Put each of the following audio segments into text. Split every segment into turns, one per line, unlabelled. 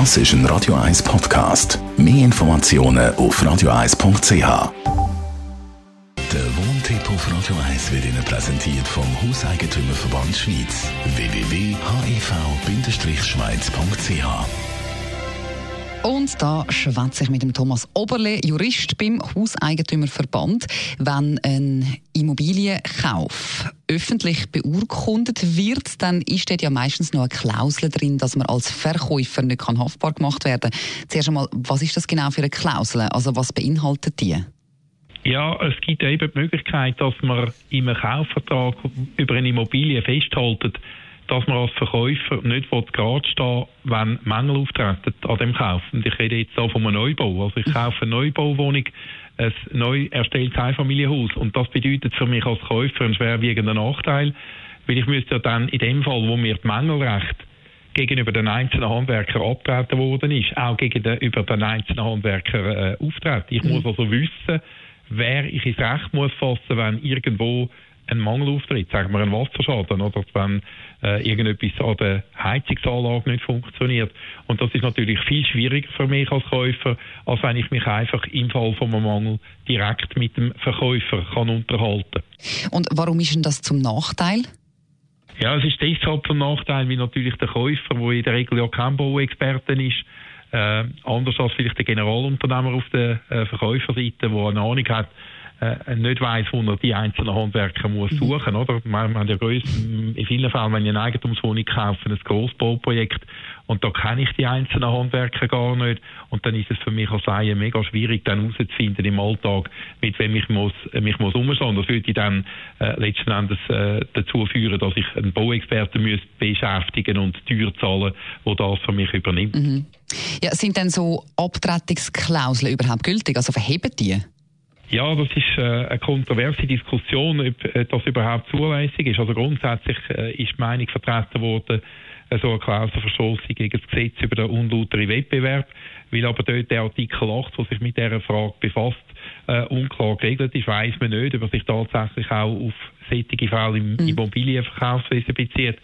Das ist ein Radio 1 Podcast. Mehr Informationen auf radio1.ch. Der Wohntipp auf Radio 1 wird Ihnen präsentiert vom Hauseigentümerverband Schweiz. www.hev-schweiz.ch
und da schwätze ich mit dem Thomas Oberle, Jurist beim Hauseigentümerverband. Wenn ein Immobilienkauf öffentlich beurkundet wird, dann ist dort ja meistens noch eine Klausel drin, dass man als Verkäufer nicht haftbar gemacht werden kann. Zuerst einmal, was ist das genau für eine Klausel? Also was beinhaltet die?
Ja, es gibt eben die Möglichkeit, dass man im Kaufvertrag über eine Immobilie festhält, dass man als Verkäufer nicht gerade stehen wenn Mängel auftreten an dem Kauf. Und ich rede jetzt auch von einem Neubau. Also ich kaufe eine Neubauwohnung, ein neu erstelltes Einfamilienhaus. Und das bedeutet für mich als Käufer einen schwerwiegenden Nachteil, weil ich müsste ja dann in dem Fall, wo mir die Mängelrecht gegenüber den einzelnen Handwerker abgetreten worden ist, auch gegenüber den einzelnen Handwerker äh, auftreten. Ich mhm. muss also wissen, wer ich ins Recht muss fassen, wenn irgendwo ein Mangel auftritt, sagen wir ein Wasserschaden oder wenn äh, irgendetwas an der Heizungsanlage nicht funktioniert. Und das ist natürlich viel schwieriger für mich als Käufer, als wenn ich mich einfach im Fall von einem Mangel direkt mit dem Verkäufer kann unterhalten.
Und warum ist denn das zum Nachteil?
Ja, es ist deshalb zum Nachteil, weil natürlich der Käufer, der in der Regel ja kein Bauexperte ist, äh, anders als vielleicht der Generalunternehmer auf der äh, Verkäuferseite, der eine Ahnung hat, äh, nicht weiss, wo er die einzelnen Handwerker muss mhm. suchen muss. Wir haben ja grössten, in vielen Fällen, wenn ich eine Eigentumswohnung kaufe, ein Grossbauprojekt und da kenne ich die einzelnen Handwerker gar nicht und dann ist es für mich als Laie mega schwierig, dann herauszufinden im Alltag, mit wem ich muss, mich muss umschauen. Das würde dann äh, letzten Endes äh, dazu führen, dass ich einen Bauexperten müsste beschäftigen und Tür zahlen, wo das für mich übernimmt. Mhm.
Ja, sind denn so Abtretungsklauseln überhaupt gültig? Also verheben die?
Ja, das ist äh, eine kontroverse Diskussion, ob äh, das überhaupt zulässig ist. Also grundsätzlich äh, ist die Meinung vertreten worden, so eine Klausel verstoßen gegen das Gesetz über den unlauteren Wettbewerb, weil aber dort der Artikel 8, der sich mit dieser Frage befasst, äh, unklar geregelt ist, weiss man nicht, ob er sich tatsächlich auch auf solche Fälle im mhm. Immobilienverkaufswesen bezieht.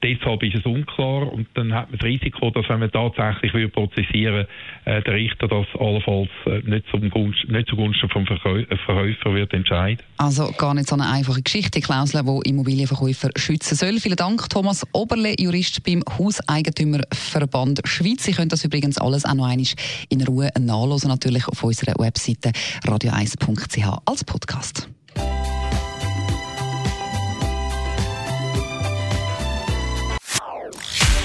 Deshalb ist es unklar und dann hat man das Risiko, dass wenn man tatsächlich will prozessieren äh, der Richter das allenfalls äh, nicht, nicht zugunsten vom Verkäu Verkäufer wird entscheiden.
Also gar nicht so eine einfache Geschichte, Klausel, die Immobilienverkäufer schützen soll. Vielen Dank, Thomas Oberle, Jurist beim Hauseigentümerverband Schweiz. Sie können das übrigens alles auch noch einmal in Ruhe nachlesen, natürlich auf unserer Webseite radio1.ch als Podcast.